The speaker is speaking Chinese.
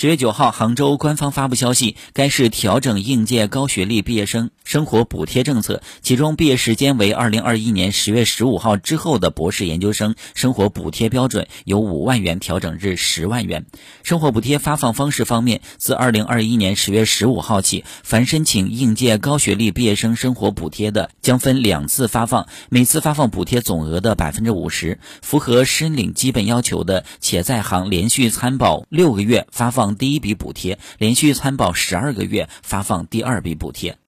十月九号，杭州官方发布消息，该市调整应届高学历毕业生生活补贴政策，其中毕业时间为二零二一年十月十五号之后的博士研究生生活补贴标准由五万元调整至十万元。生活补贴发放方式方面，自二零二一年十月十五号起，凡申请应届高学历毕业生生活补贴的，将分两次发放，每次发放补贴总额的百分之五十。符合申领基本要求的，且在行连续参保六个月发放。第一笔补贴，连续参保十二个月发放第二笔补贴。